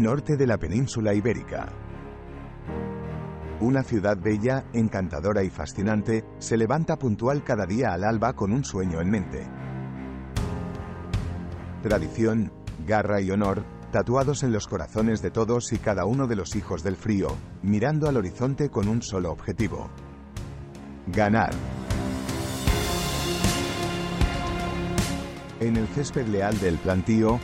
norte de la península ibérica. Una ciudad bella, encantadora y fascinante, se levanta puntual cada día al alba con un sueño en mente. Tradición, garra y honor, tatuados en los corazones de todos y cada uno de los hijos del frío, mirando al horizonte con un solo objetivo. Ganar. En el césped leal del plantío,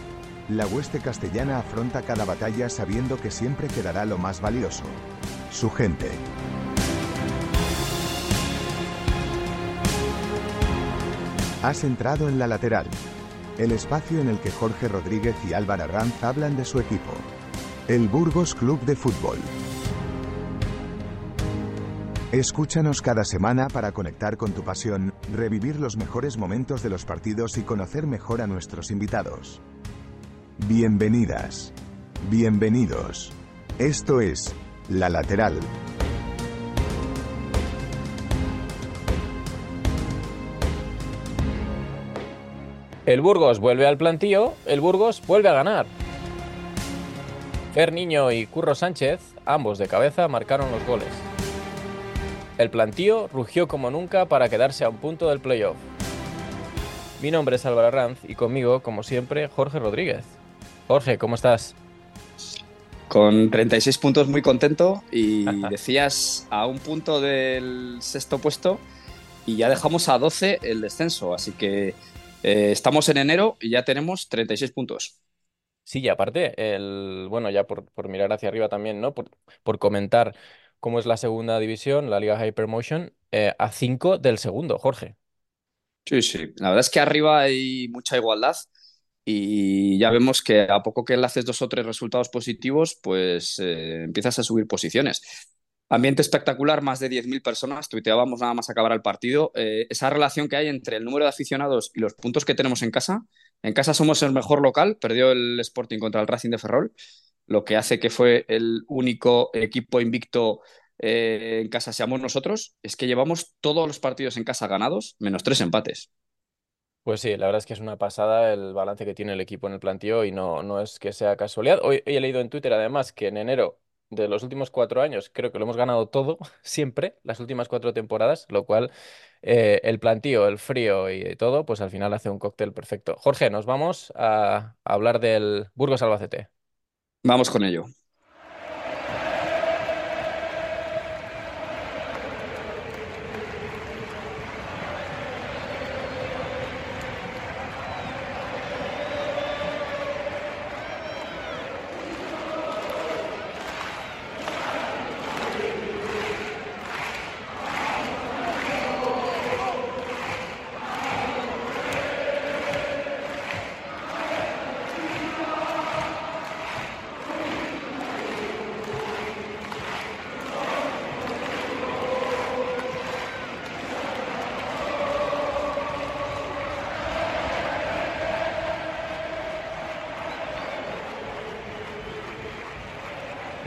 la hueste castellana afronta cada batalla sabiendo que siempre quedará lo más valioso, su gente. Has entrado en la lateral, el espacio en el que Jorge Rodríguez y Álvaro Ranz hablan de su equipo, el Burgos Club de Fútbol. Escúchanos cada semana para conectar con tu pasión, revivir los mejores momentos de los partidos y conocer mejor a nuestros invitados. Bienvenidas. Bienvenidos. Esto es La Lateral. El Burgos vuelve al plantío, el Burgos vuelve a ganar. Fer Niño y Curro Sánchez, ambos de cabeza, marcaron los goles. El plantío rugió como nunca para quedarse a un punto del playoff. Mi nombre es Álvaro Ranz y conmigo, como siempre, Jorge Rodríguez. Jorge, ¿cómo estás? Con 36 puntos muy contento y decías a un punto del sexto puesto y ya dejamos a 12 el descenso, así que eh, estamos en enero y ya tenemos 36 puntos. Sí, y aparte, el, bueno, ya por, mirar hacia arriba también, ¿no? Por, por comentar cómo es la segunda división, la Liga Hypermotion, eh, a 5 del segundo, Jorge. Sí, sí. La verdad es que arriba hay mucha igualdad y ya vemos que a poco que haces dos o tres resultados positivos, pues eh, empiezas a subir posiciones. Ambiente espectacular, más de 10.000 personas, tuiteábamos nada más acabar el partido. Eh, esa relación que hay entre el número de aficionados y los puntos que tenemos en casa. En casa somos el mejor local, perdió el Sporting contra el Racing de Ferrol lo que hace que fue el único equipo invicto eh, en casa seamos nosotros, es que llevamos todos los partidos en casa ganados, menos tres empates. Pues sí, la verdad es que es una pasada el balance que tiene el equipo en el plantío y no, no es que sea casualidad. Hoy he leído en Twitter además que en enero de los últimos cuatro años creo que lo hemos ganado todo, siempre, las últimas cuatro temporadas, lo cual eh, el plantío, el frío y todo, pues al final hace un cóctel perfecto. Jorge, nos vamos a hablar del Burgos Albacete. Vamos con ello.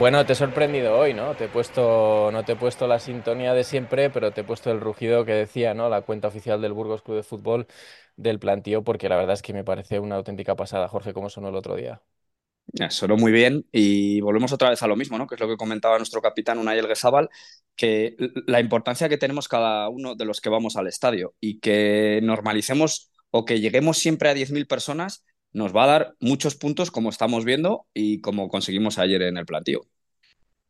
Bueno, te he sorprendido hoy, ¿no? Te he puesto, no te he puesto la sintonía de siempre, pero te he puesto el rugido que decía, ¿no? La cuenta oficial del Burgos Club de Fútbol del plantío, porque la verdad es que me parece una auténtica pasada, Jorge, como sonó el otro día. sonó muy bien y volvemos otra vez a lo mismo, ¿no? Que es lo que comentaba nuestro capitán Unai Elguezábal, que la importancia que tenemos cada uno de los que vamos al estadio y que normalicemos o que lleguemos siempre a 10.000 personas nos va a dar muchos puntos como estamos viendo y como conseguimos ayer en el plantío.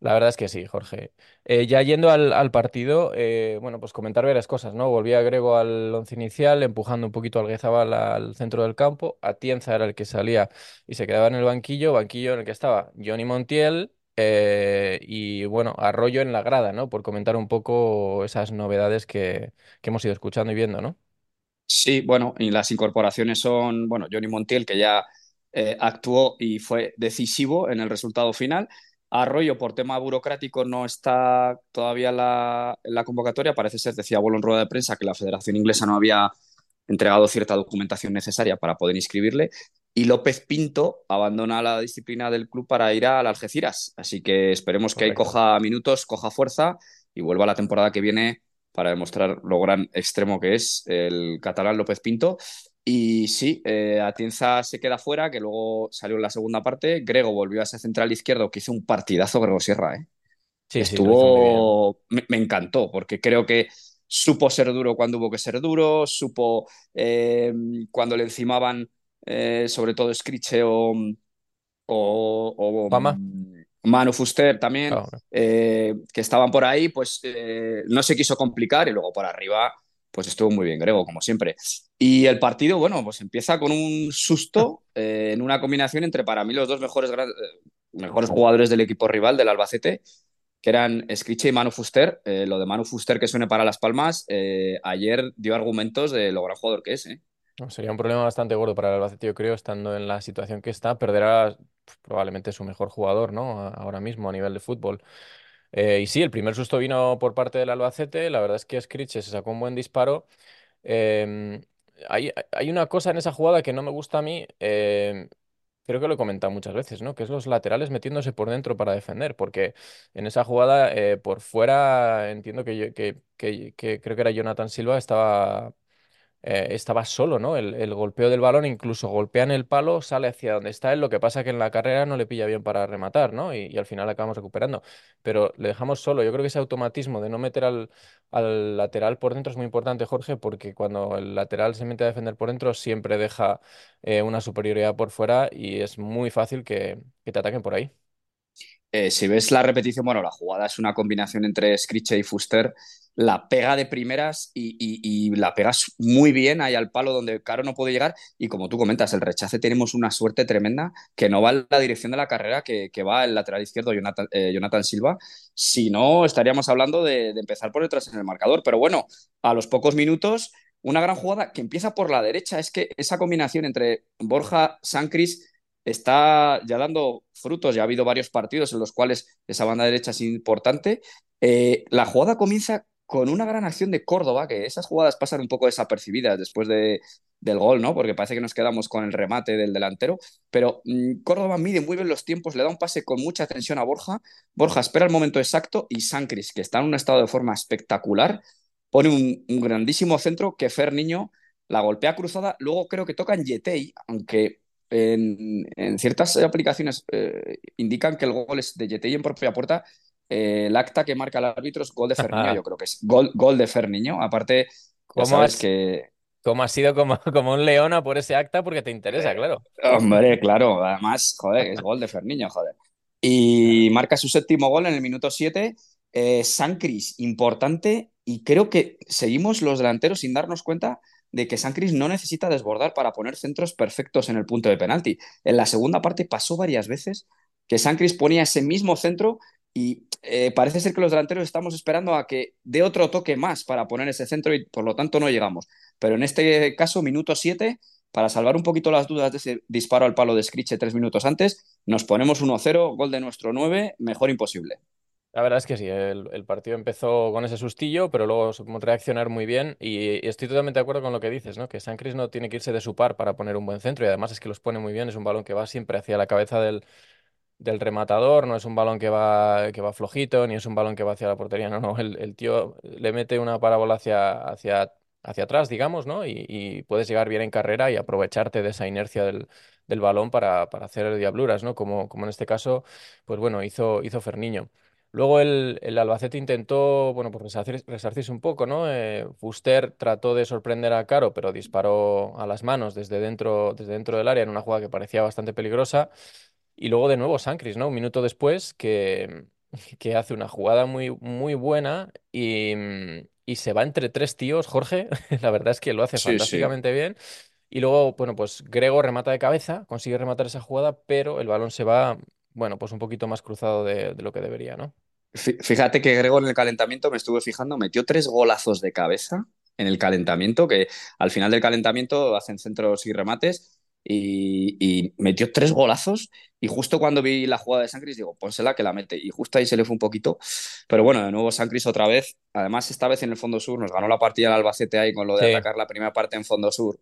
La verdad es que sí, Jorge. Eh, ya yendo al, partido, eh, bueno, pues comentar varias cosas, ¿no? Volvía Grego al once inicial, empujando un poquito al Guezabal al centro del campo. Atienza era el que salía y se quedaba en el banquillo, banquillo en el que estaba Johnny Montiel eh, y, bueno, Arroyo en la grada, ¿no? Por comentar un poco esas novedades que, que hemos ido escuchando y viendo, ¿no? Sí, bueno, y las incorporaciones son, bueno, Johnny Montiel, que ya actuó y fue decisivo en el resultado final. Arroyo, por tema burocrático, no está todavía en la, convocatoria. Parece ser, decía Bolo en rueda de prensa, que la Federación Inglesa no había entregado cierta documentación necesaria para poder inscribirle. Y López Pinto abandona la disciplina del club para ir al Algeciras. Así que esperemos que ahí coja minutos, coja fuerza y vuelva la temporada que viene para demostrar lo gran extremo que es el catalán López Pinto. Y sí, eh, Atienza se queda fuera, que luego salió en la segunda parte. Grego volvió a ser central izquierdo, que hizo un partidazo Grego Sierra. ¿eh? Sí, sí, Estuvo. me, me, encantó, porque creo que supo ser duro cuando hubo que ser duro, supo eh, cuando le encimaban, eh, sobre todo Scriche o, o, o Manu Fuster también, oh, eh, que estaban por ahí, pues no se quiso complicar y luego por arriba pues estuvo muy bien Grego, como siempre. Y el partido, bueno, pues empieza con un susto eh, en una combinación entre para mí los dos mejores, mejores jugadores del equipo rival, del Albacete, que eran Scriche y Manu Fuster. lo de Manu Fuster que suene para Las Palmas, ayer dio argumentos de lo gran jugador que es. sería un problema bastante gordo para el Albacete, yo creo, estando en la situación que está. Perderá pues, probablemente su mejor jugador, ¿no? Ahora mismo a nivel de fútbol. Eh, y sí, el primer susto vino por parte del Albacete. La verdad es que Scriche se sacó un buen disparo. Em, hay, una cosa en esa jugada que no me gusta a mí. Em, creo que lo he comentado muchas veces, ¿no? Que es los laterales metiéndose por dentro para defender. Porque en esa jugada, eh, por fuera, entiendo que, que creo que era Jonathan Silva, estaba eh, estaba solo, ¿no? El, golpeo del balón, incluso golpea en el palo, sale hacia donde está él. Lo que pasa que en la carrera no le pilla bien para rematar, ¿no? Y, al final acabamos recuperando. Pero le dejamos solo. Yo creo que ese automatismo de no meter al, lateral por dentro es muy importante, Jorge, porque cuando el lateral se mete a defender por dentro, siempre deja eh, una superioridad por fuera y es muy fácil que, te ataquen por ahí. Eh, si ves la repetición, bueno, la jugada es una combinación entre Scritche y Fuster la pega de primeras y, la pegas muy bien ahí al palo donde Caro no puede llegar. Y como tú comentas, el rechace tenemos una suerte tremenda que no va en la dirección de la carrera, que, va el lateral izquierdo Jonathan, eh, Silva. Si no, estaríamos hablando de, empezar por detrás en el marcador. Pero bueno, a los pocos minutos, una gran jugada que empieza por la derecha. Es que esa combinación entre Borja, Sancris está ya dando frutos. Ya ha habido varios partidos en los cuales esa banda derecha es importante. Eh, la jugada comienza con una gran acción de Córdoba, que esas jugadas pasan un poco desapercibidas después de, del gol, ¿no? Porque parece que nos quedamos con el remate del delantero, pero mm, Córdoba mide muy bien los tiempos, le da un pase con mucha tensión a Borja, Borja espera el momento exacto y Sancris, que está en un estado de forma espectacular, pone un, grandísimo centro que Fer Niño la golpea cruzada, luego creo que toca en Yetei, aunque en, ciertas aplicaciones eh, indican que el gol es de Yetei en propia puerta, eh, el acta que marca el árbitro es gol de Ferniño, yo creo que es gol, gol de Ferniño. Aparte, ¿Cómo sabes que. ¿Cómo has sido como, como un leona por ese acta? Porque te interesa, eh, claro. Hombre, claro. Además, joder, es gol de Ferniño, joder. Y marca su séptimo gol en el minuto 7. Eh, Sancris, importante. Y creo que seguimos los delanteros sin darnos cuenta de que Sancris no necesita desbordar para poner centros perfectos en el punto de penalti. En la segunda parte pasó varias veces que Sancris ponía ese mismo centro y eh, parece ser que los delanteros estamos esperando a que dé otro toque más para poner ese centro y por lo tanto no llegamos. Pero en este caso, minuto 7, para salvar un poquito las dudas de ese disparo al palo de Scriche tres minutos antes, nos ponemos 1-0, gol de nuestro 9, mejor imposible. La verdad es que sí, el, partido empezó con ese sustillo, pero luego supimos reaccionar muy bien y, estoy totalmente de acuerdo con lo que dices, ¿no? Que San Cris no tiene que irse de su par para poner un buen centro y además es que los pone muy bien, es un balón que va siempre hacia la cabeza del, del rematador, no es un balón que va, que va flojito, ni es un balón que va hacia la portería, no, no, el, tío le mete una parábola hacia, hacia, hacia atrás, digamos, ¿no? Y, puedes llegar bien en carrera y aprovecharte de esa inercia del, balón para, para, hacer diabluras, ¿no? Como, como en este caso, pues bueno, hizo, hizo Ferniño. Luego el, Albacete intentó, bueno, pues resarcirse un poco, ¿no? Eh, Fuster trató de sorprender a Caro, pero disparó a las manos desde dentro, desde dentro del área en una jugada que parecía bastante peligrosa. Y luego de nuevo Sancris, ¿no? Un minuto después que, que hace una jugada muy, muy buena y, y, se va entre tres tíos, Jorge. La verdad es que lo hace fantásticamente bien. Y luego, bueno, pues Grego remata de cabeza, consigue rematar esa jugada, pero el balón se va, bueno, pues un poquito más cruzado de, de lo que debería, ¿no? Fíjate que Grego en el calentamiento, me estuve fijando, metió tres golazos de cabeza en el calentamiento, que al final del calentamiento hacen centros y remates y, metió tres golazos y justo cuando vi la jugada de Sancris digo, pónsela que la mete y justo ahí se le fue un poquito, pero bueno, de nuevo Sancris otra vez, además esta vez en el fondo sur nos ganó la partida el Albacete ahí con lo de atacar la primera parte en fondo sur,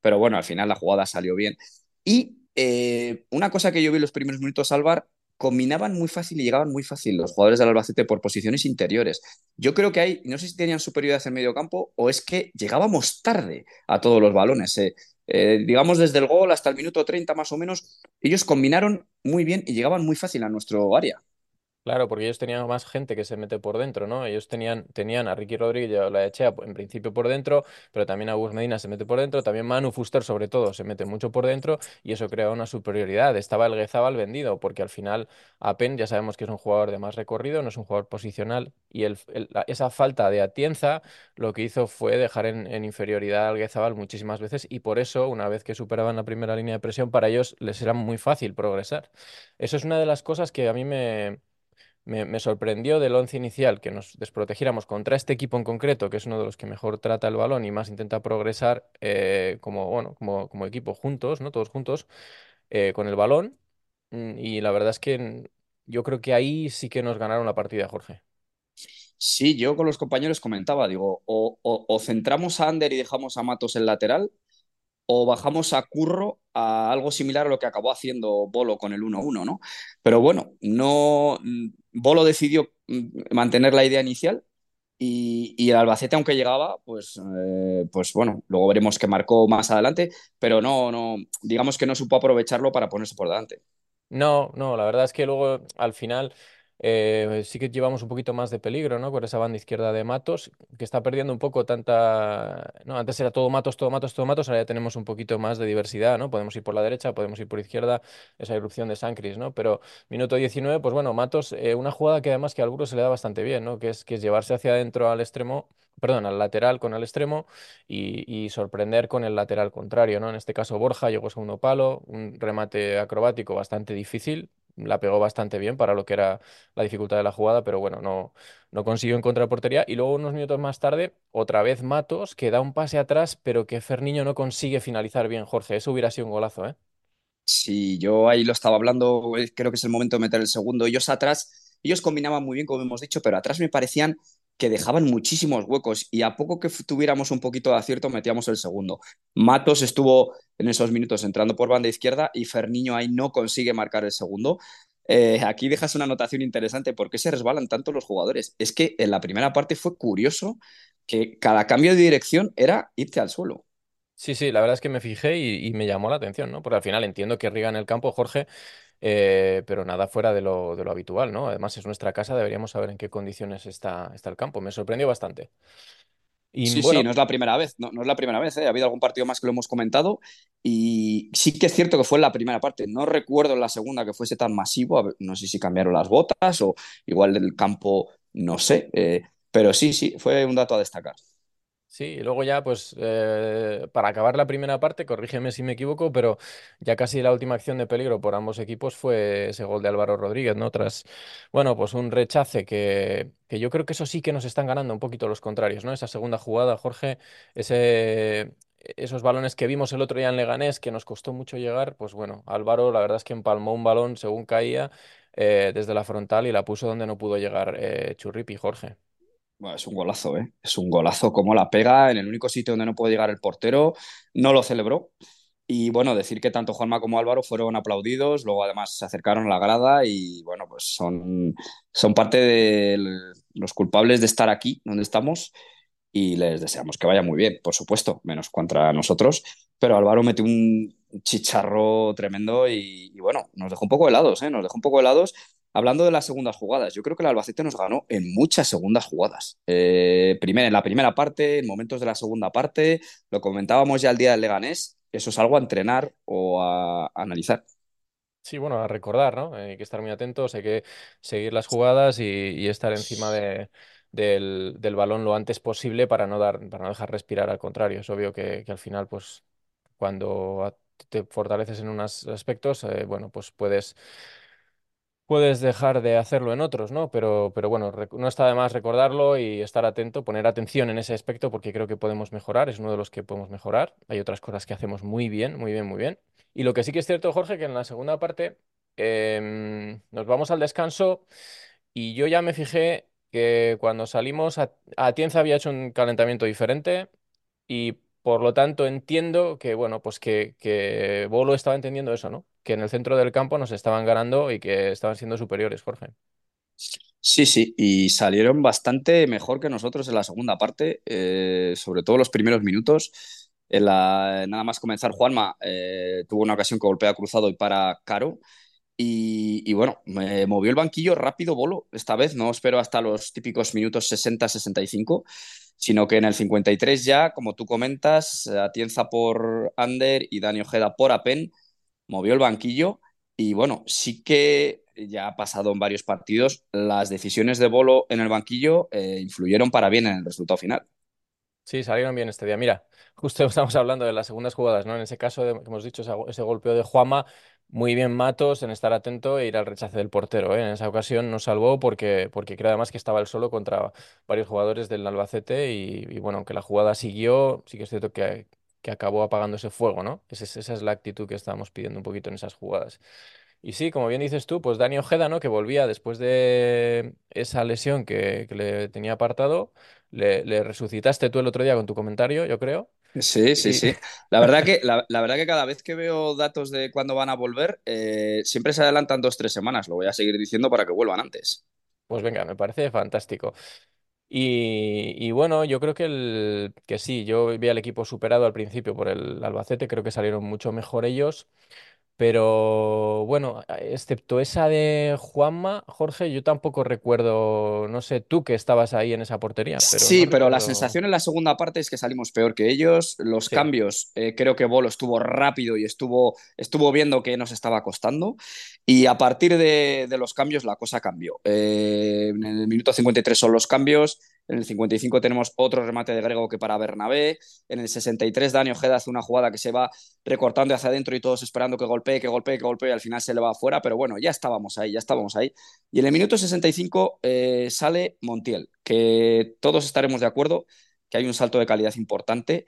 pero bueno, al final la jugada salió bien. Y eh, una cosa que yo vi en los primeros minutos, Álvar, combinaban muy fácil y llegaban muy fácil los jugadores del Albacete por posiciones interiores. Yo creo que hay, no sé si tenían superioridad en medio campo o es que llegábamos tarde a todos los balones. Eh. Eh, digamos desde el gol hasta el minuto 30 más o menos, ellos combinaron muy bien y llegaban muy fácil a nuestro área. Claro, porque ellos tenían más gente que se mete por dentro, ¿no? Ellos tenían, tenían a Ricky Rodríguez y a la Echea en principio por dentro, pero también a Gus Medina se mete por dentro, también Manu Fuster sobre todo se mete mucho por dentro y eso crea una superioridad. Estaba el Guezabal vendido, porque al final Apen ya sabemos que es un jugador de más recorrido, no es un jugador posicional y esa falta de Atienza lo que hizo fue dejar en, en inferioridad al Guezabal muchísimas veces y por eso, una vez que superaban la primera línea de presión, para ellos les era muy fácil progresar. Eso es una de las cosas que a mí me me, sorprendió del once inicial que nos desprotegiéramos contra este equipo en concreto, que es uno de los que mejor trata el balón y más intenta progresar eh, como, bueno, como, como, equipo juntos, ¿no? Todos juntos, eh, con el balón. Mm, y la verdad es que yo creo que ahí sí que nos ganaron la partida, Jorge. Sí, yo con los compañeros comentaba, digo, o, o centramos a Ander y dejamos a Matos en lateral, o bajamos a Curro a algo similar a lo que acabó haciendo Bolo con el 1-1, ¿no? Pero bueno, no mm, Bolo decidió mm, mantener la idea inicial y, el Albacete, aunque llegaba, pues, eh, pues bueno, luego veremos que marcó más adelante, pero no, no, digamos que no supo aprovecharlo para ponerse por delante. No, no, la verdad es que luego al final eh, sí que llevamos un poquito más de peligro, ¿no? Con esa banda izquierda de Matos, que está perdiendo un poco tanta... No, antes era todo Matos, todo Matos, todo Matos, ahora ya tenemos un poquito más de diversidad, ¿no? Podemos ir por la derecha, podemos ir por izquierda, esa irrupción de Sancris, ¿no? Pero minuto 19, pues bueno, Matos, eh, una jugada que además que al se le da bastante bien, ¿no? Que es, que es llevarse hacia adentro al extremo, perdón, al lateral con el extremo y, y sorprender con el lateral contrario, ¿no? En este caso Borja llegó segundo palo, un remate acrobático bastante difícil, la pegó bastante bien para lo que era la dificultad de la jugada, pero bueno, no, no consiguió encontrar portería. Y luego unos minutos más tarde, otra vez Matos, que da un pase atrás, pero que Ferniño no consigue finalizar bien, Jorge. Eso hubiera sido un golazo, ¿eh? Sí, yo ahí lo estaba hablando, eh, creo que es el momento de meter el segundo. Ellos atrás, ellos combinaban muy bien, como hemos dicho, pero atrás me parecían que dejaban muchísimos huecos y a poco que tuviéramos un poquito de acierto metíamos el segundo. Matos estuvo en esos minutos entrando por banda izquierda y Ferniño ahí no consigue marcar el segundo. Eh, aquí dejas una anotación interesante. ¿Por qué se resbalan tanto los jugadores? Es que en la primera parte fue curioso que cada cambio de dirección era irte al suelo. Sí, sí, la verdad es que me fijé y, me llamó la atención, ¿no? Porque al final entiendo que riga en el campo, Jorge, eh, pero nada fuera de lo, de lo, habitual, ¿no? Además es nuestra casa, deberíamos saber en qué condiciones está, está el campo. Me sorprendió bastante. Y, sí, sí, no es la primera vez, no, no es la primera vez, ¿eh? ha habido algún partido más que lo hemos comentado y sí que es cierto que fue en la primera parte, no recuerdo en la segunda que fuese tan masivo, no sé si cambiaron las botas o igual el campo, no sé, eh, pero sí, sí, fue un dato a destacar. Sí, y luego ya, pues, eh, para acabar la primera parte, corrígeme si me equivoco, pero ya casi la última acción de peligro por ambos equipos fue ese gol de Álvaro Rodríguez, ¿no? Tras, bueno, pues un rechace que, que yo creo que eso sí que nos están ganando un poquito los contrarios, ¿no? Esa segunda jugada, Jorge, ese, esos balones que vimos el otro día en Leganés, que nos costó mucho llegar, pues bueno, Álvaro la verdad es que empalmó un balón según caía eh, desde la frontal y la puso donde no pudo llegar eh, Churripi, Jorge. Bueno, es un golazo, ¿eh? Es un golazo como la pega en el único sitio donde no puede llegar el portero. No lo celebró. Y bueno, decir que tanto Juanma como Álvaro fueron aplaudidos, luego además se acercaron a la grada y bueno, pues son, son parte de los culpables de estar aquí donde estamos y les deseamos que vaya muy bien, por supuesto, menos contra nosotros. Pero Álvaro metió un chicharro tremendo y, y bueno, nos dejó un poco helados, ¿eh? Nos dejó un poco helados Hablando de las segundas jugadas, yo creo que el Albacete nos ganó en muchas segundas jugadas. Eh, primero, en la primera parte, en momentos de la segunda parte, lo comentábamos ya el día del Leganés, eso es algo a entrenar o a, analizar. Sí, bueno, a recordar, ¿no? Hay que estar muy atentos, hay que seguir las jugadas y, estar encima del, balón lo antes posible para no dar, para no dejar respirar al contrario. Es obvio que, al final, pues, cuando te fortaleces en unos aspectos, eh, bueno, pues puedes puedes dejar de hacerlo en otros, ¿no? Pero, pero bueno, no está de más recordarlo y estar atento, poner atención en ese aspecto porque creo que podemos mejorar, es uno de los que podemos mejorar. Hay otras cosas que hacemos muy bien, muy bien, muy bien. Y lo que sí que es cierto, Jorge, que en la segunda parte em, nos vamos al descanso y yo ya me fijé que cuando salimos, a, Atienza había hecho un calentamiento diferente y por lo tanto, entiendo que, bueno, pues que, que Bolo estaba entendiendo eso, ¿no? Que en el centro del campo nos estaban ganando y que estaban siendo superiores, Jorge. Sí, sí, y salieron bastante mejor que nosotros en la segunda parte, eh, sobre todo los primeros minutos. nada más comenzar, Juanma eh, tuvo una ocasión que golpea cruzado y para Caro. Y, bueno, me movió el banquillo rápido Bolo esta vez, no espero hasta los típicos minutos 60-65, sino que en el 53 ya, como tú comentas, Atienza por Ander y Dani Ojeda por Apen, movió el banquillo y bueno, sí que ya ha pasado en varios partidos, las decisiones de Bolo en el banquillo eh, influyeron para bien en el resultado final. Sí, salieron bien este día. Mira, justo estamos hablando de las segundas jugadas, ¿no? En ese caso, que hemos dicho, ese, golpeo de Juama, muy bien Matos en estar atento e ir al rechace del portero. ¿eh? En esa ocasión nos salvó porque, porque creo además que estaba él solo contra varios jugadores del Albacete y, bueno, aunque la jugada siguió, sí que es cierto que, que acabó apagando ese fuego, ¿no? esa es la actitud que estábamos pidiendo un poquito en esas jugadas. Y sí, como bien dices tú, pues Dani Ojeda, ¿no? Que volvía después de esa lesión que, le tenía apartado, le, resucitaste tú el otro día con tu comentario, yo creo. Sí, sí, sí. La verdad, que, la, verdad que cada vez que veo datos de cuándo van a volver, eh, siempre se adelantan dos, tres semanas. Lo voy a seguir diciendo para que vuelvan antes. Pues venga, me parece fantástico. Y, bueno, yo creo que, el, que sí, yo vi al equipo superado al principio por el Albacete, creo que salieron mucho mejor ellos. Pero bueno, excepto esa de Juanma, Jorge, yo tampoco recuerdo, no sé, tú que estabas ahí en esa portería. Pero sí, pero la sensación en la segunda parte es que salimos peor que ellos. Los cambios, eh, creo que Bolo estuvo rápido y estuvo, estuvo viendo que nos estaba costando. Y a partir de, los cambios la cosa cambió. Eh, en el minuto 53 son los cambios. En el 55 tenemos otro remate de Grego que para Bernabé. En el 63 Dani Ojeda hace una jugada que se va recortando hacia adentro y todos esperando que golpee, que golpee, que golpee y al final se le va afuera. Pero bueno, ya estábamos ahí, ya estábamos ahí. Y en el minuto 65 eh, sale Montiel, que todos estaremos de acuerdo que hay un salto de calidad importante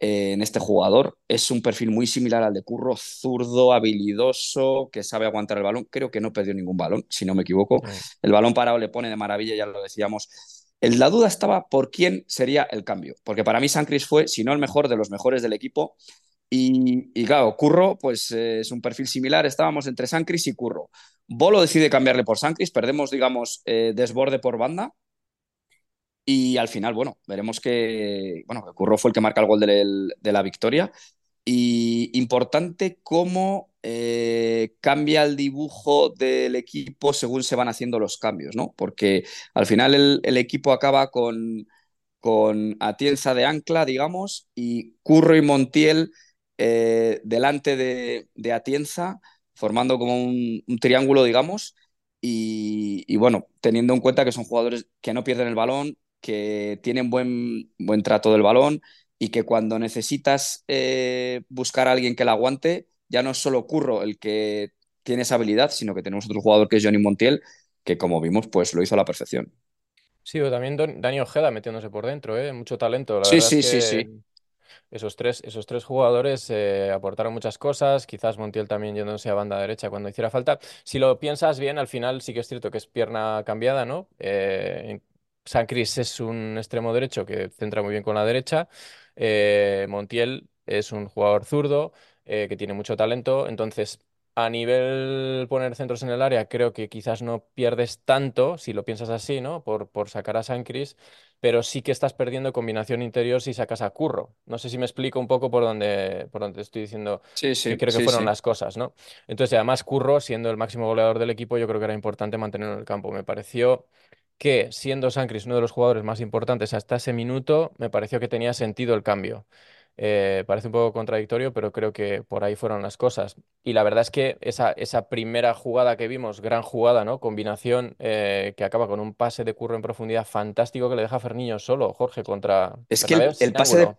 eh, en este jugador. Es un perfil muy similar al de Curro, zurdo, habilidoso, que sabe aguantar el balón. Creo que no perdió ningún balón, si no me equivoco. El balón parado le pone de maravilla, ya lo decíamos la duda estaba por quién sería el cambio, porque para mí Sancris fue, si no el mejor, de los mejores del equipo. Y, claro, Curro, pues eh, es un perfil similar, estábamos entre Sancris y Curro. Bolo decide cambiarle por Sancris, perdemos, digamos, eh, desborde por banda. Y al final, bueno, veremos que, bueno, Curro fue el que marca el gol de la victoria. Y importante cómo eh, cambia el dibujo del equipo según se van haciendo los cambios, ¿no? Porque al final el, equipo acaba con, con Atienza de ancla, digamos, y Curro y Montiel eh, delante de, Atienza, formando como un, triángulo, digamos. Y, bueno, teniendo en cuenta que son jugadores que no pierden el balón, que tienen buen, buen trato del balón y que cuando necesitas eh, buscar a alguien que la aguante, ya no es solo Curro el que tiene esa habilidad, sino que tenemos otro jugador que es Johnny Montiel, que como vimos, pues lo hizo a la perfección. Sí, pero también Dani Ojeda metiéndose por dentro, ¿eh? mucho talento. La sí, sí, sí, sí. Esos tres, esos tres jugadores eh, aportaron muchas cosas, quizás Montiel también yéndose a banda derecha cuando hiciera falta. Si lo piensas bien, al final sí que es cierto que es pierna cambiada, ¿no? Eh, San Cris es un extremo derecho que centra muy bien con la derecha. Eh, Montiel es un jugador zurdo eh, que tiene mucho talento. Entonces, a nivel poner centros en el área, creo que quizás no pierdes tanto, si lo piensas así, ¿no? Por, por sacar a San Cris, pero sí que estás perdiendo combinación interior si sacas a Curro. No sé si me explico un poco por dónde, por dónde estoy diciendo sí, sí, que creo que fueron las cosas, ¿no? Entonces, además, Curro, siendo el máximo goleador del equipo, yo creo que era importante mantenerlo en el campo. Me pareció que siendo Sancris uno de los jugadores más importantes hasta ese minuto, me pareció que tenía sentido el cambio. Eh, parece un poco contradictorio, pero creo que por ahí fueron las cosas. Y la verdad es que esa, esa primera jugada que vimos, gran jugada, ¿no? Combinación eh, que acaba con un pase de curro en profundidad fantástico que le deja a Ferniño solo, Jorge, contra. Es que el, pase de.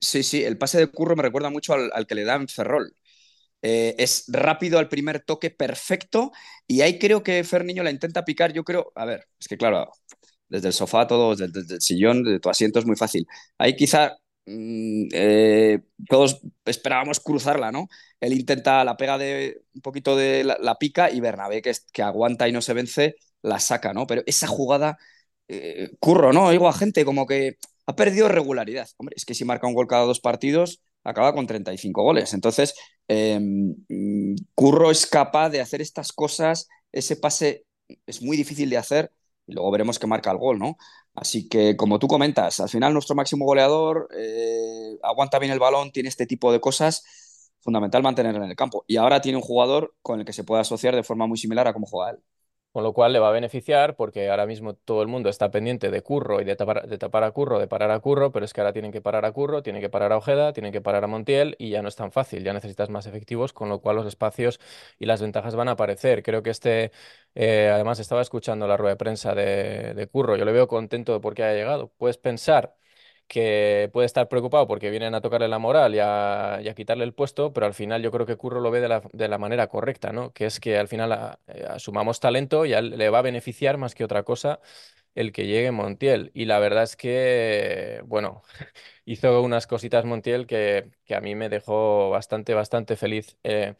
Sí, sí, el pase de curro me recuerda mucho al, al que le da en Ferrol. Eh, es rápido al primer toque, perfecto. Y ahí creo que Fer Niño la intenta picar. Yo creo, a ver, es que claro, desde el sofá, todo, desde, el sillón, de tu asiento es muy fácil. Ahí quizá eh, todos esperábamos cruzarla, ¿no? Él intenta, la pega de un poquito de la, pica y Bernabé, que, que aguanta y no se vence, la saca, ¿no? Pero esa jugada, eh, curro, ¿no? Digo a gente como que ha perdido regularidad. Hombre, es que si marca un gol cada dos partidos, acaba con 35 goles. Entonces, em, Curro es capaz de hacer estas cosas, ese pase es muy difícil de hacer y luego veremos que marca el gol, ¿no? Así que, como tú comentas, al final nuestro máximo goleador eh, aguanta bien el balón, tiene este tipo de cosas, fundamental mantenerlo en el campo. Y ahora tiene un jugador con el que se puede asociar de forma muy similar a cómo juega él. Con lo cual le va a beneficiar porque ahora mismo todo el mundo está pendiente de Curro y de tapar, de tapar a Curro, de parar a Curro, pero es que ahora tienen que parar a Curro, tienen que parar a Ojeda, tienen que parar a Montiel y ya no es tan fácil, ya necesitas más efectivos, con lo cual los espacios y las ventajas van a aparecer. Creo que este, eh, además estaba escuchando la rueda de prensa de, de Curro, yo le veo contento de por qué haya llegado. Puedes pensar que puede estar preocupado porque vienen a tocarle la moral y a, quitarle el puesto, pero al final yo creo que Curro lo ve de la, manera correcta, ¿no? Que es que al final eh, asumamos talento y a él le va a beneficiar más que otra cosa el que llegue Montiel. Y la verdad es que, bueno, hizo unas cositas Montiel que, que a mí me dejó bastante, bastante feliz. Eh,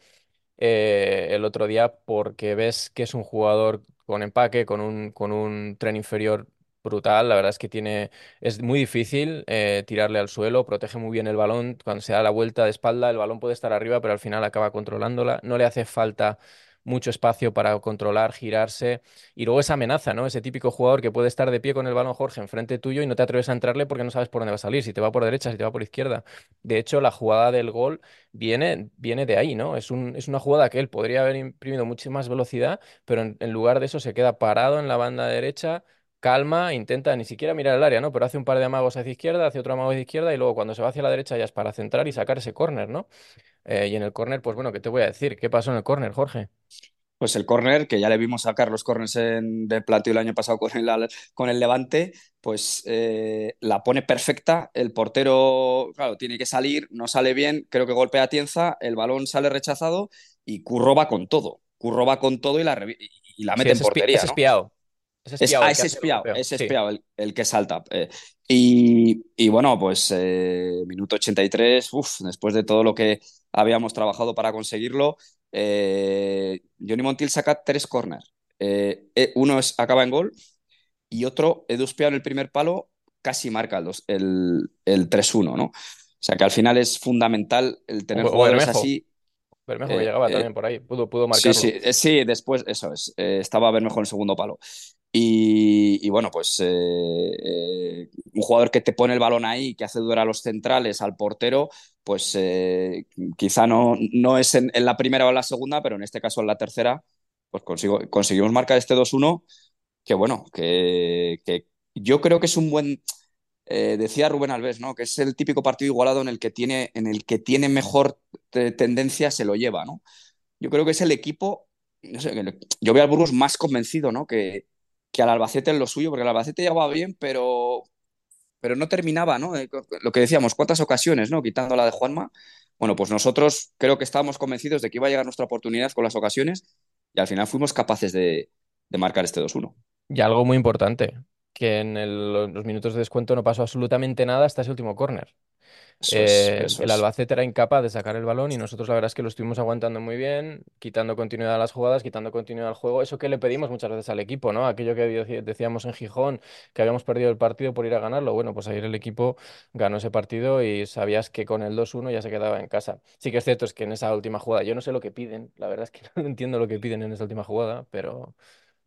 eh, el otro día porque ves que es un jugador con empaque, con un, con un tren inferior brutal. La verdad es que tiene, es muy difícil eh, tirarle al suelo, protege muy bien el balón. Cuando se da la vuelta de espalda, el balón puede estar arriba, pero al final acaba controlándola. No le hace falta mucho espacio para controlar, girarse. Y luego esa amenaza, ¿no? Ese típico jugador que puede estar de pie con el balón, Jorge, enfrente tuyo y no te atreves a entrarle porque no sabes por dónde va a salir, si te va por derecha, si te va por izquierda. De hecho, la jugada del gol viene, viene de ahí, ¿no? Es un, es una jugada que él podría haber imprimido mucha más velocidad, pero en, en lugar de eso se queda parado en la banda derecha, calma, intenta ni siquiera mirar el área, ¿no? Pero hace un par de amagos hacia izquierda, hace otro amago hacia izquierda y luego cuando se va hacia la derecha ya es para centrar y sacar ese córner, ¿no? Eh, y en el córner, pues bueno, ¿qué te voy a decir? ¿Qué pasó en el córner, Jorge? Pues el córner, que ya le vimos sacar los córners en, del plateo el año pasado con el, con el Levante, pues eh, la pone perfecta. El portero, claro, tiene que salir, no sale bien, creo que golpea a Tienza, el balón sale rechazado y Curro va con todo. Curro va con todo y la, y Sí, mete en es, es portería, ¿no? espiado. Es Es, espiado ah, es el espiado, es Sí. espiado el, el que salta. eh. y, y bueno, pues eh, minuto 83, uf, después de todo lo que habíamos trabajado para conseguirlo, eh, Johnny Montiel saca tres corners. Eh, uno es, acaba en gol y otro, Edu Espiao en el primer palo, casi marca el, el, el 3-1, ¿no? O sea que al final es fundamental el tener o jugadores Bermejo. así. Bermejo que eh, llegaba eh, también por ahí. Pudo, pudo Sí, sí, sí, después, eso es, eh, estaba Bermejo en el segundo palo. Y, bueno, pues eh, eh, un jugador que te pone el balón ahí, que hace dudar a los centrales, al portero, pues eh, quizá no, no es en, la primera o en la segunda, pero en este caso en la tercera, pues consigo, conseguimos marcar este 2-1, que bueno, que, yo creo que es un buen, decía Rubén Alves, ¿no? Que es el típico partido igualado en el que tiene, en el que tiene mejor te- tendencia, se lo lleva, ¿no? Yo creo que es el equipo, yo veo al Burgos más convencido, ¿no? Que, que al Albacete en lo suyo, porque el Albacete llegaba bien, pero, pero no terminaba, ¿no? Eh, Lo que decíamos, cuántas ocasiones, ¿no? Quitando la de Juanma. Bueno, pues nosotros creo que estábamos convencidos de que iba a llegar nuestra oportunidad con las ocasiones y al final fuimos capaces de, de marcar este 2-1. Y algo muy importante, que en los minutos de descuento no pasó absolutamente nada hasta ese último córner. Eso es, Eh, eso el. Albacete era incapaz de sacar el balón y nosotros la verdad es que lo estuvimos aguantando muy bien, quitando continuidad a las jugadas, quitando continuidad al juego. Eso que le pedimos muchas veces al equipo, ¿no? Aquello que decíamos en Gijón, que habíamos perdido el partido por ir a ganarlo. Bueno, pues ayer el equipo ganó ese partido y sabías que con el 2-1 ya se quedaba en casa. Sí que es cierto, es que en esa última jugada, yo no sé lo que piden, la verdad es que no entiendo lo que piden en esa última jugada, pero,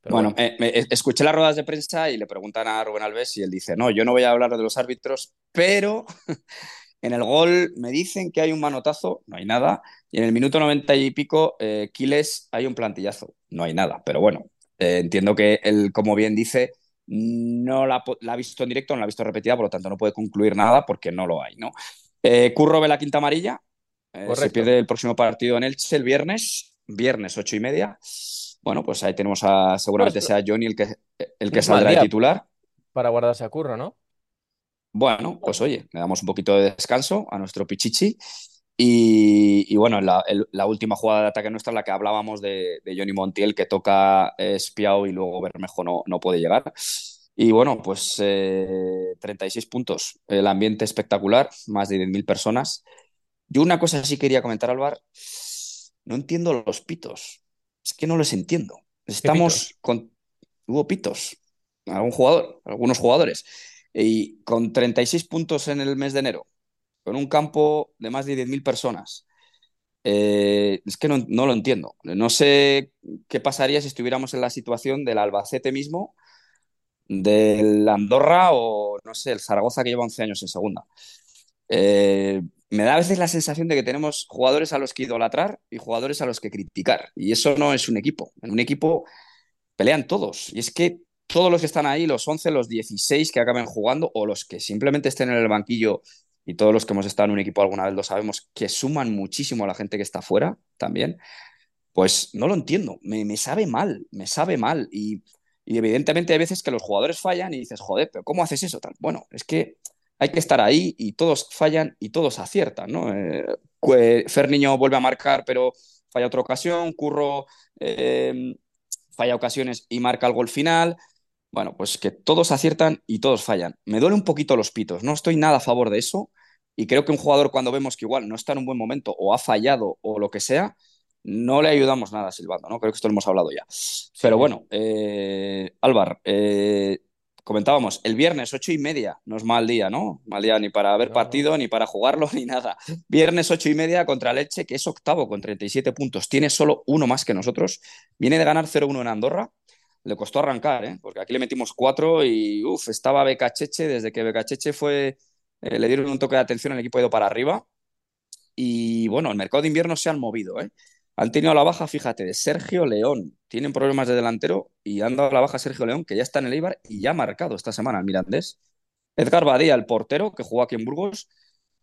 pero Bueno, bueno. eh, me- escuché las ruedas de prensa y le preguntan a Rubén Alves y él dice, no, yo no voy a hablar de los árbitros, pero en el gol me dicen que hay un manotazo, no hay nada, y en el minuto noventa y pico, eh, Quiles, hay un plantillazo, no hay nada, pero bueno, eh, entiendo que él, como bien dice, no la, ha po- la ha visto en directo, no la ha visto repetida, por lo tanto no puede concluir nada porque no lo hay, ¿no? Eh, Curro ve la quinta amarilla, eh, se pierde el próximo partido en Elche el viernes, viernes ocho y media. Bueno, pues ahí tenemos a, seguramente sea Johnny el que, el que saldrá de titular. para guardarse a Curro, ¿no? Bueno, pues oye, le damos un poquito de descanso a nuestro Pichichi. Y, y bueno, la, el- la última jugada de ataque nuestra, la que hablábamos de, de Johnny Montiel, que toca eh, Espiao y luego Bermejo no, no puede llegar. Y bueno, pues eh, 36 puntos, el ambiente espectacular, más de 10.000 personas. Yo una cosa sí quería comentar, Álvaro, no entiendo los pitos, es que no los entiendo. Estamos con... Hubo pitos, algún jugador, algunos jugadores, y con 36 puntos en el mes de enero, con un campo de más de 10.000 personas. Eh, es que no, no lo entiendo. No sé qué pasaría si estuviéramos en la situación del Albacete mismo, del Andorra o, no sé, el Zaragoza que lleva 11 años en segunda. Eh, me da a veces la sensación de que tenemos jugadores a los que idolatrar y jugadores a los que criticar. Y eso no es un equipo. En un equipo pelean todos. Y es que todos los que están ahí, los 11, los 16 que acaben jugando o los que simplemente estén en el banquillo y todos los que hemos estado en un equipo alguna vez lo sabemos, que suman muchísimo a la gente que está fuera también, pues no lo entiendo. Me, me sabe mal, me sabe mal. Y, evidentemente hay veces que los jugadores fallan y dices, joder, pero ¿cómo haces eso? Tal? Bueno, es que hay que estar ahí y todos fallan y todos aciertan, ¿no? Eh, Fer Niño vuelve a marcar, pero falla otra ocasión, Curro eh, falla ocasiones y marca el gol final. Bueno, pues que todos aciertan y todos fallan. Me duele un poquito los pitos, no estoy nada a favor de eso y creo que un jugador cuando vemos que igual no está en un buen momento o ha fallado o lo que sea, no le ayudamos nada silbando, ¿no? Creo que esto lo hemos hablado ya. Pero bueno, eh, Álvar, eh, comentábamos, el viernes ocho y media, no es mal día, ¿no? Mal día ni para ver partido, ni para jugarlo, ni nada. Viernes ocho y media contra Leche, que es octavo con 37 puntos, tiene solo uno más que nosotros, viene de ganar 0-1 en Andorra, le costó arrancar, ¿eh? porque aquí le metimos cuatro y uff, estaba Becacheche, desde que Becacheche fue, eh, le dieron un toque de atención, el equipo ha ido para arriba. Y bueno, el mercado de invierno se han movido, ¿eh? Han tenido la baja, fíjate, de Sergio León. Tienen problemas de delantero y han dado la baja Sergio León, que ya está en el Eibar y ya ha marcado esta semana el Mirandés. Edgar Badía, el portero, que jugó aquí en Burgos,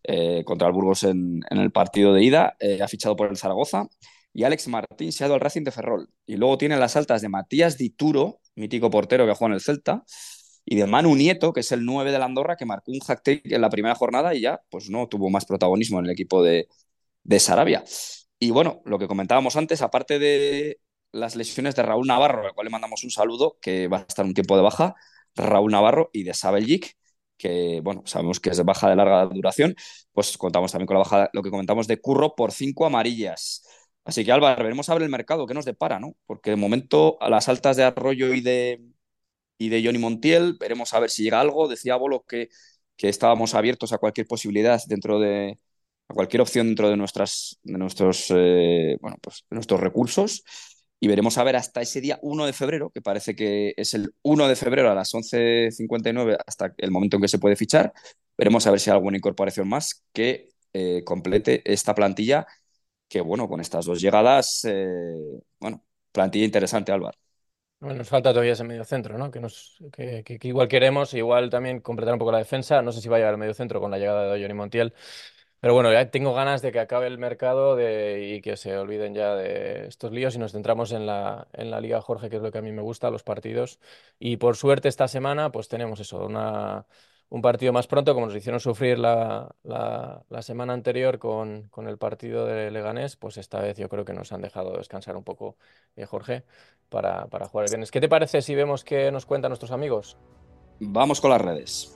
eh, contra el Burgos en, el partido de ida, eh, ha fichado por el Zaragoza. Y Alex Martín se ha ido al Racing de Ferrol. Y luego tiene las altas de Matías Dituro, mítico portero que juega en el Celta, y de Manu Nieto, que es el 9 de la Andorra, que marcó un hack-trick en la primera jornada y ya pues no tuvo más protagonismo en el equipo de, de Sarabia. Y bueno, lo que comentábamos antes, aparte de las lesiones de Raúl Navarro, al cual le mandamos un saludo, que va a estar un tiempo de baja, Raúl Navarro y de Sabeljic, que bueno, sabemos que es de baja de larga duración, pues contamos también con la baja, lo que comentamos de Curro por cinco amarillas. Así que Álvaro, veremos a ver el mercado, qué nos depara, ¿no? Porque de momento a las altas de Arroyo y de, y de Johnny Montiel, veremos a ver si llega algo. Decía Bolo que, que estábamos abiertos a cualquier posibilidad dentro de, a cualquier opción dentro de, nuestras, de nuestros, eh, bueno, pues, nuestros recursos y veremos a ver hasta ese día 1 de febrero, que parece que es el 1 de febrero a las 11.59 hasta el momento en que se puede fichar. Veremos a ver si hay alguna incorporación más que eh, complete esta plantilla, que bueno, con estas dos llegadas, eh, bueno, plantilla interesante, Álvaro. Bueno, nos falta todavía ese medio centro, ¿no? Que, nos, que, que, igual queremos, igual también completar un poco la defensa. No sé si va a llegar al medio centro con la llegada de Johnny Montiel. Pero bueno, ya tengo ganas de que acabe el mercado y que se olviden ya de estos líos y nos centramos en la, en la Liga Jorge, que es lo que a mí me gusta, los partidos. Y por suerte esta semana pues tenemos eso, una, un partido más pronto, como nos hicieron sufrir la, la, la semana anterior con, con, el partido de Leganés, pues esta vez yo creo que nos han dejado descansar un poco, eh, Jorge, para, para jugar el viernes. ¿Qué te parece si vemos qué nos cuentan nuestros amigos? Vamos con las redes.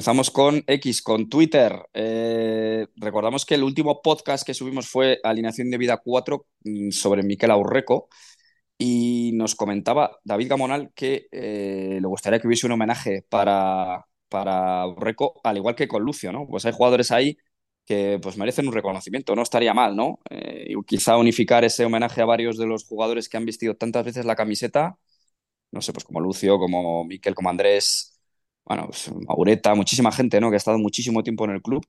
Comenzamos con X, con Twitter. Eh, recordamos que el último podcast que subimos fue Alineación de Vida 4 mm, sobre Miquel Aurreco y nos comentaba David Gamonal que eh, le gustaría que hubiese un homenaje para, para Aurreco, al igual que con Lucio, ¿no? Pues hay jugadores ahí que pues merecen un reconocimiento, no estaría mal, ¿no? Eh, quizá unificar ese homenaje a varios de los jugadores que han vestido tantas veces la camiseta, no sé, pues como Lucio, como Miquel, como Andrés, bueno, pues Maureta, muchísima gente, ¿no? Que ha estado muchísimo tiempo en el club.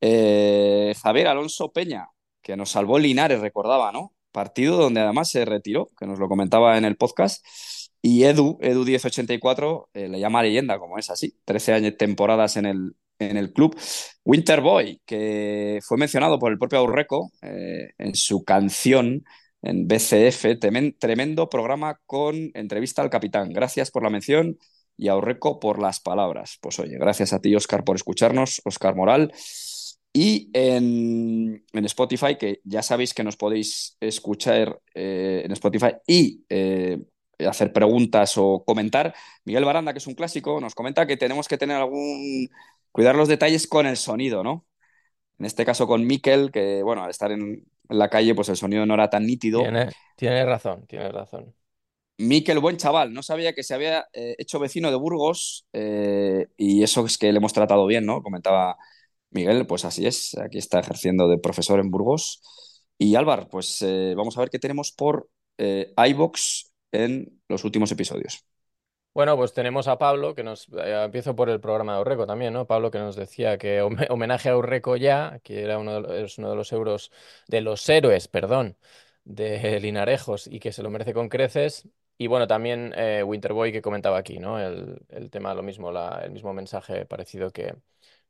Eh, Javier Alonso Peña, que nos salvó Linares, recordaba, ¿no? Partido donde además se retiró, que nos lo comentaba en el podcast. Y Edu, Edu 1084, eh, le llama leyenda, como es así, 13 años, temporadas en el, en el club. Winterboy, que fue mencionado por el propio Aurreco eh, en su canción en BCF. Tremendo programa con entrevista al capitán. Gracias por la mención y a Orreco por las palabras. Pues oye, gracias a ti, Oscar, por escucharnos, Oscar Moral. Y en, Spotify, que ya sabéis que nos podéis escuchar eh, en Spotify y eh, hacer preguntas o comentar. Miguel Baranda, que es un clásico, nos comenta que tenemos que tener algún. cuidar los detalles con el sonido, ¿no? En este caso con Miquel, que bueno, al estar en, la calle, pues el sonido no era tan nítido. Tiene, razón, tiene razón. Miquel, buen chaval, no sabía que se había eh, hecho vecino de Burgos y eso es que le hemos tratado bien, ¿no? Comentaba Miguel, pues así es, aquí está ejerciendo de profesor en Burgos. Y Álvar, pues eh, vamos a ver qué tenemos por eh, iBox en los últimos episodios. Bueno, pues tenemos a Pablo, que nos eh, empiezo por el programa de Urreco también, ¿no? Pablo que nos decía que homenaje a Urreco ya, que era uno de, es uno de los euros, de los héroes, perdón, de Linarejos y que se lo merece con creces. Y bueno, también Winterboy que comentaba aquí, ¿no? El, el tema, lo mismo, la, el mismo mensaje parecido que,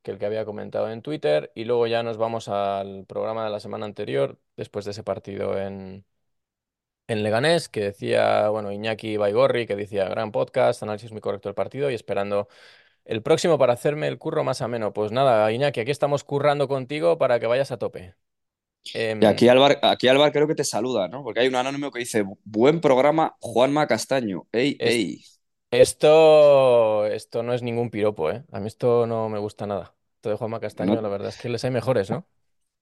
que el que había comentado en Twitter. Y luego ya nos vamos al programa de la semana anterior, después de ese partido en, en Leganés, que decía, bueno, Iñaki Baigorri, que decía, gran podcast, análisis muy correcto del partido y esperando el próximo para hacerme el curro más ameno. Pues nada, Iñaki, aquí estamos currando contigo para que vayas a tope. Em, y aquí Álvaro, aquí creo que te saluda, ¿no? Porque hay un anónimo que dice, buen programa, Juanma Castaño. Ey, ey. Esto, esto no es ningún piropo, ¿eh? A mí esto no me gusta nada. Esto de Juanma Castaño, la verdad es que les hay mejores, ¿no?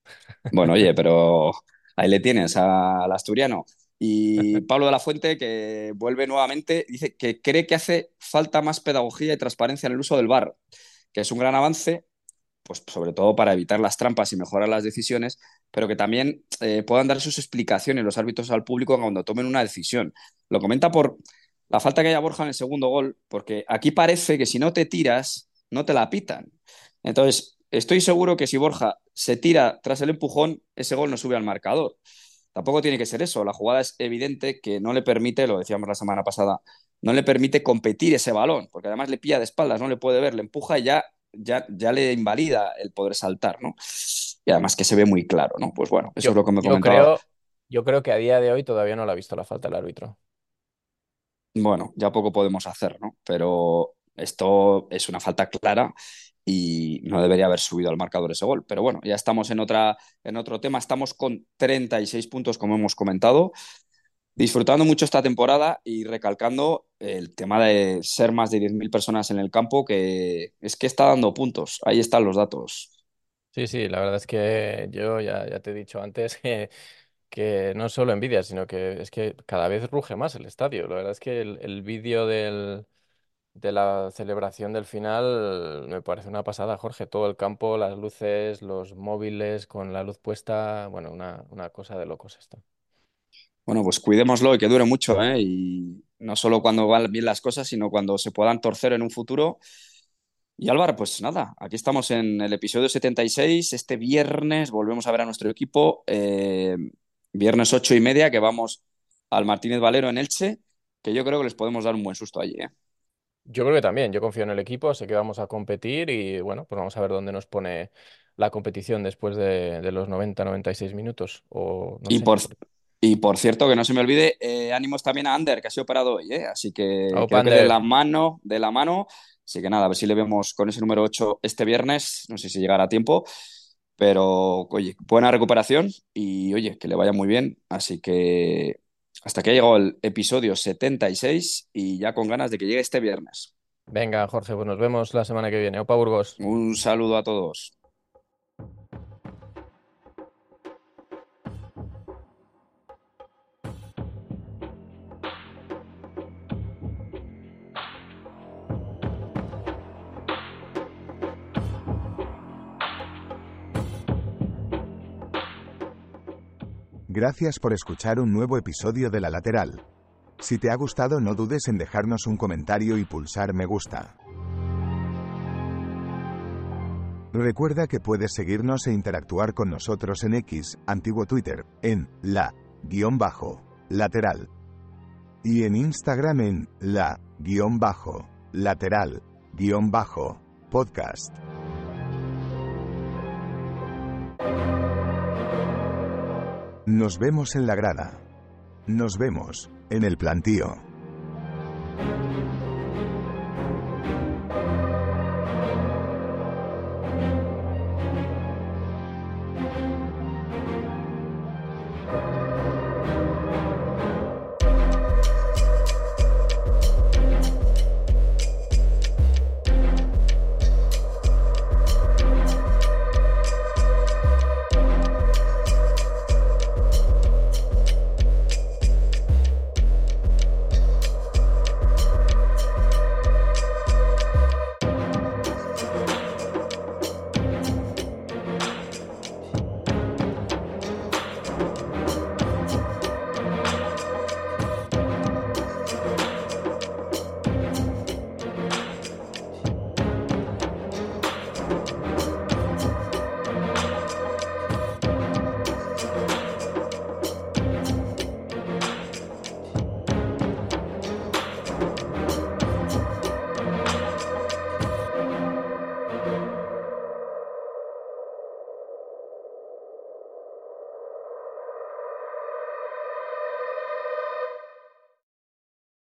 Bueno, oye, pero ahí le tienes al asturiano. Y Pablo de la Fuente, que vuelve nuevamente, dice que cree que hace falta más pedagogía y transparencia en el uso del VAR, que es un gran avance, pues sobre todo para evitar las trampas y mejorar las decisiones, pero que también eh, puedan dar sus explicaciones los árbitros al público cuando tomen una decisión. Lo comenta por la falta que haya Borja en el segundo gol, porque aquí parece que si no te tiras, no te la pitan. Entonces, estoy seguro que si Borja se tira tras el empujón, ese gol no sube al marcador. Tampoco tiene que ser eso. La jugada es evidente que no le permite, lo decíamos la semana pasada, no le permite competir ese balón, porque además le pilla de espaldas, no le puede ver, le empuja y ya, ya, ya le invalida el poder saltar, ¿no? Y además que se ve muy claro, ¿no? Pues bueno, eso es lo que me comentaba. Yo creo, yo creo que a día de hoy todavía no le ha visto la falta el árbitro bueno, ya poco podemos hacer, ¿no? Pero esto es una falta clara y no debería haber subido al marcador ese gol. Pero bueno, ya estamos en, otra, en otro tema. Estamos con 36 puntos, como hemos comentado, disfrutando mucho esta temporada y recalcando el tema de ser más de 10.000 personas en el campo, que es que está dando puntos. Ahí están los datos. Sí, sí, la verdad es que yo ya, ya te he dicho antes que que no solo envidia, sino que es que cada vez ruge más el estadio. La verdad es que el, vídeo del, de la celebración del final me parece una pasada, Jorge. Todo el campo, las luces, los móviles con la luz puesta, bueno, una, una cosa de locos esto. Bueno, pues cuidémoslo y que dure mucho, ¿eh? Y no solo cuando van bien las cosas, sino cuando se puedan torcer en un futuro. Y Álvaro, pues nada, aquí estamos en el episodio 76. Este viernes volvemos a ver a nuestro equipo. Eh, Viernes ocho y media que vamos al Martínez Valero en Elche, que yo creo que les podemos dar un buen susto allí. ¿eh? Yo creo que también, yo confío en el equipo, sé que vamos a competir y bueno, pues vamos a ver dónde nos pone la competición después de, los 90-96 minutos. O, y, por, y por cierto, que no se me olvide, eh, ánimos también a Ander, que ha sido operado hoy, ¿eh? así que, creo que de la mano, de la mano. Así que nada, a ver si le vemos con ese número 8 este viernes, no sé si llegará a tiempo. Pero, oye, buena recuperación y, oye, que le vaya muy bien. Así que hasta que ha llegado el episodio 76 y ya con ganas de que llegue este viernes. Venga, Jorge, pues nos vemos la semana que viene. Opa Burgos. Un saludo a todos. Gracias por escuchar un nuevo episodio de La Lateral. Si te ha gustado no dudes en dejarnos un comentario y pulsar me gusta. Recuerda que puedes seguirnos e interactuar con nosotros en X, antiguo Twitter, en la guion bajo lateral. Y en Instagram en la guion bajo lateral guion bajo podcast. Nos vemos en la grada. Nos vemos, en el plantío.